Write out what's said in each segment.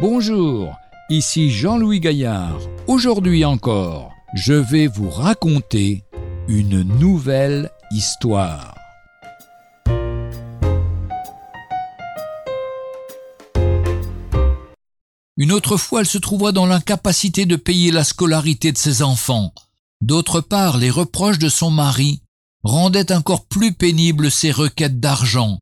Bonjour, ici Jean-Louis Gaillard. Aujourd'hui encore, je vais vous raconter une nouvelle histoire. Une autre fois, elle se trouva dans l'incapacité de payer la scolarité de ses enfants. D'autre part, les reproches de son mari rendaient encore plus pénibles ses requêtes d'argent,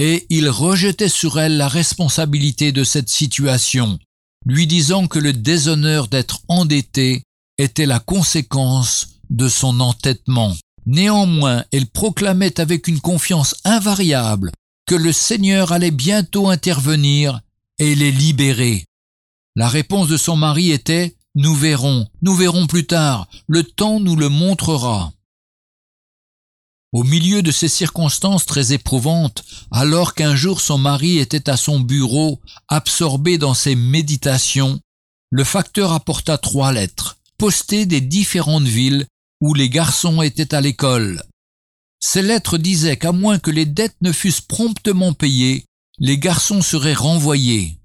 et il rejetait sur elle la responsabilité de cette situation, lui disant que le déshonneur d'être endetté était la conséquence de son entêtement. Néanmoins, elle proclamait avec une confiance invariable que le Seigneur allait bientôt intervenir et les libérer. La réponse de son mari était Nous verrons, nous verrons plus tard, le temps nous le montrera. Au milieu de ces circonstances très éprouvantes, alors qu'un jour son mari était à son bureau, absorbé dans ses méditations, le facteur apporta trois lettres, postées des différentes villes où les garçons étaient à l'école. Ces lettres disaient qu'à moins que les dettes ne fussent promptement payées, les garçons seraient renvoyés.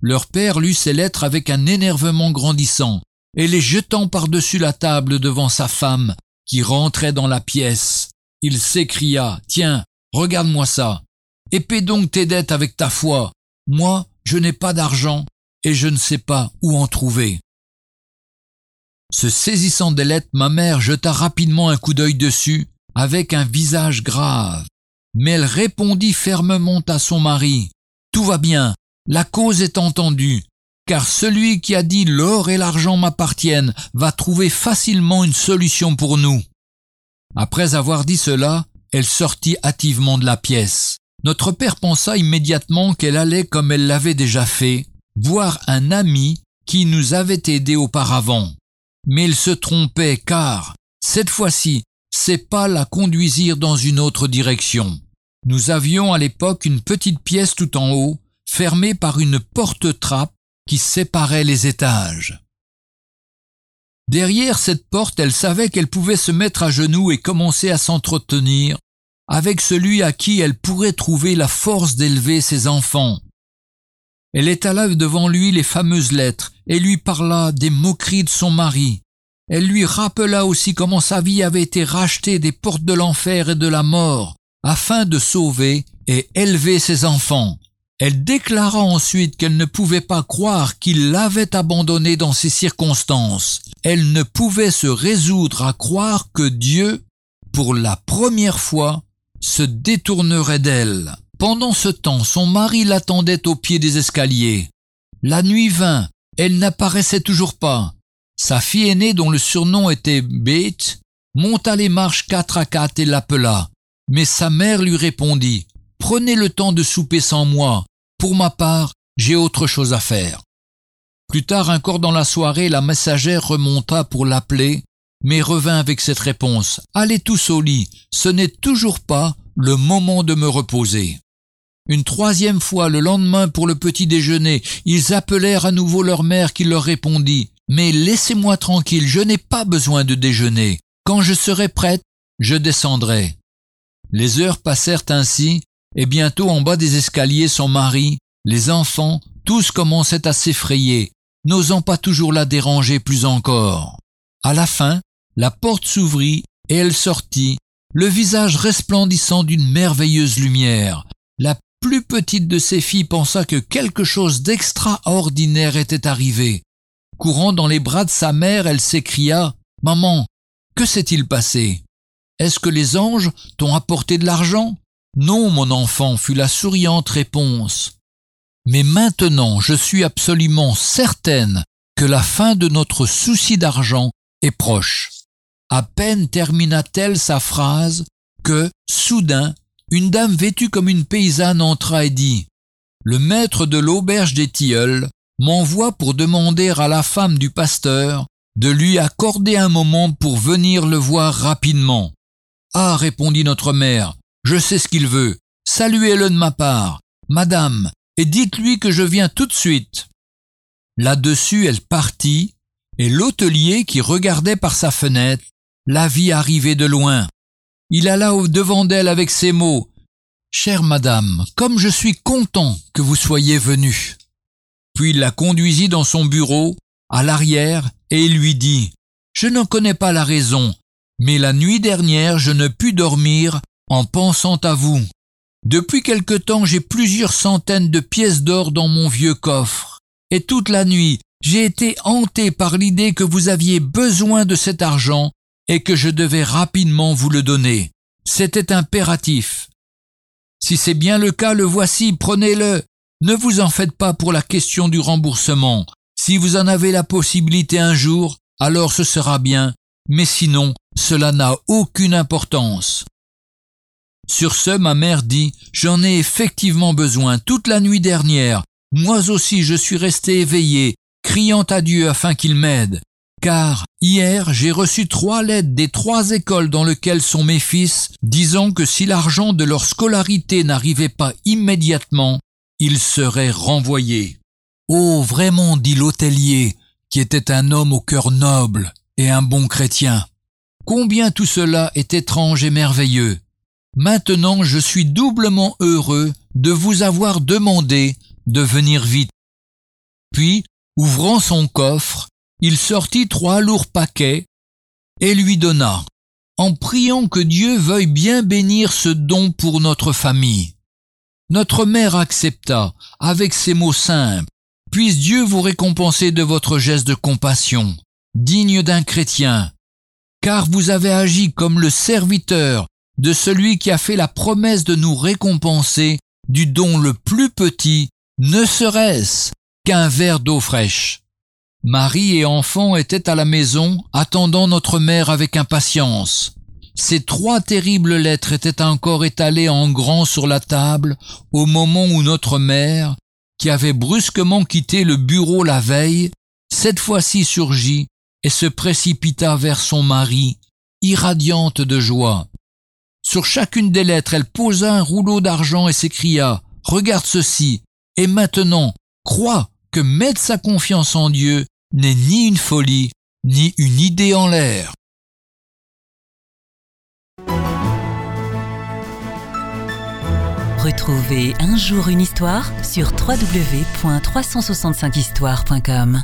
Leur père lut ces lettres avec un énervement grandissant, et les jetant par-dessus la table devant sa femme, qui rentrait dans la pièce, il s'écria, Tiens, regarde-moi ça. Épée donc tes dettes avec ta foi. Moi, je n'ai pas d'argent, et je ne sais pas où en trouver. Se saisissant des lettres, ma mère jeta rapidement un coup d'œil dessus, avec un visage grave. Mais elle répondit fermement à son mari. Tout va bien, la cause est entendue, car celui qui a dit l'or et l'argent m'appartiennent va trouver facilement une solution pour nous. Après avoir dit cela, elle sortit hâtivement de la pièce. Notre père pensa immédiatement qu'elle allait, comme elle l'avait déjà fait, voir un ami qui nous avait aidés auparavant. Mais il se trompait car, cette fois-ci, ses pas la conduisirent dans une autre direction. Nous avions à l'époque une petite pièce tout en haut fermée par une porte-trappe qui séparait les étages. Derrière cette porte, elle savait qu'elle pouvait se mettre à genoux et commencer à s'entretenir avec celui à qui elle pourrait trouver la force d'élever ses enfants. Elle étala devant lui les fameuses lettres et lui parla des moqueries de son mari. Elle lui rappela aussi comment sa vie avait été rachetée des portes de l'enfer et de la mort afin de sauver et élever ses enfants. Elle déclara ensuite qu'elle ne pouvait pas croire qu'il l'avait abandonnée dans ces circonstances. Elle ne pouvait se résoudre à croire que Dieu, pour la première fois, se détournerait d'elle. Pendant ce temps, son mari l'attendait au pied des escaliers. La nuit vint, elle n'apparaissait toujours pas. Sa fille aînée, dont le surnom était Bête, monta les marches quatre à quatre et l'appela. Mais sa mère lui répondit Prenez le temps de souper sans moi. Pour ma part, j'ai autre chose à faire. Plus tard encore dans la soirée, la messagère remonta pour l'appeler, mais revint avec cette réponse. Allez tous au lit, ce n'est toujours pas le moment de me reposer. Une troisième fois le lendemain pour le petit déjeuner, ils appelèrent à nouveau leur mère qui leur répondit. Mais laissez-moi tranquille, je n'ai pas besoin de déjeuner. Quand je serai prête, je descendrai. Les heures passèrent ainsi, et bientôt en bas des escaliers son mari, les enfants, tous commençaient à s'effrayer, n'osant pas toujours la déranger plus encore. À la fin, la porte s'ouvrit et elle sortit, le visage resplendissant d'une merveilleuse lumière. La plus petite de ses filles pensa que quelque chose d'extraordinaire était arrivé. Courant dans les bras de sa mère, elle s'écria Maman, que s'est-il passé? Est-ce que les anges t'ont apporté de l'argent? Non, mon enfant, fut la souriante réponse. Mais maintenant je suis absolument certaine que la fin de notre souci d'argent est proche. À peine termina-t-elle sa phrase que, soudain, une dame vêtue comme une paysanne entra et dit Le maître de l'auberge des tilleuls m'envoie pour demander à la femme du pasteur de lui accorder un moment pour venir le voir rapidement. Ah, répondit notre mère, je sais ce qu'il veut. Saluez-le de ma part, madame, et dites-lui que je viens tout de suite. Là-dessus, elle partit, et l'hôtelier qui regardait par sa fenêtre la vit arriver de loin. Il alla au devant d'elle avec ces mots. Chère madame, comme je suis content que vous soyez venue. Puis il la conduisit dans son bureau, à l'arrière, et il lui dit Je n'en connais pas la raison, mais la nuit dernière je ne pus dormir en pensant à vous. Depuis quelque temps j'ai plusieurs centaines de pièces d'or dans mon vieux coffre, et toute la nuit j'ai été hanté par l'idée que vous aviez besoin de cet argent et que je devais rapidement vous le donner. C'était impératif. Si c'est bien le cas, le voici, prenez-le. Ne vous en faites pas pour la question du remboursement. Si vous en avez la possibilité un jour, alors ce sera bien, mais sinon, cela n'a aucune importance. Sur ce, ma mère dit, J'en ai effectivement besoin toute la nuit dernière. Moi aussi je suis resté éveillé, criant à Dieu afin qu'il m'aide. Car hier j'ai reçu trois lettres des trois écoles dans lesquelles sont mes fils, disant que si l'argent de leur scolarité n'arrivait pas immédiatement, ils seraient renvoyés. Oh, vraiment, dit l'hôtelier, qui était un homme au cœur noble et un bon chrétien. Combien tout cela est étrange et merveilleux. Maintenant je suis doublement heureux de vous avoir demandé de venir vite. Puis, Ouvrant son coffre, il sortit trois lourds paquets et lui donna, en priant que Dieu veuille bien bénir ce don pour notre famille. Notre mère accepta, avec ces mots simples, Puisse Dieu vous récompenser de votre geste de compassion, digne d'un chrétien, car vous avez agi comme le serviteur de celui qui a fait la promesse de nous récompenser du don le plus petit, ne serait-ce qu'un verre d'eau fraîche. Marie et enfants étaient à la maison, attendant notre mère avec impatience. Ces trois terribles lettres étaient encore étalées en grand sur la table au moment où notre mère, qui avait brusquement quitté le bureau la veille, cette fois-ci surgit et se précipita vers son mari, irradiante de joie. Sur chacune des lettres, elle posa un rouleau d'argent et s'écria Regarde ceci, et maintenant, crois que mettre sa confiance en Dieu n'est ni une folie, ni une idée en l'air. Retrouvez un jour une histoire sur www.365histoire.com.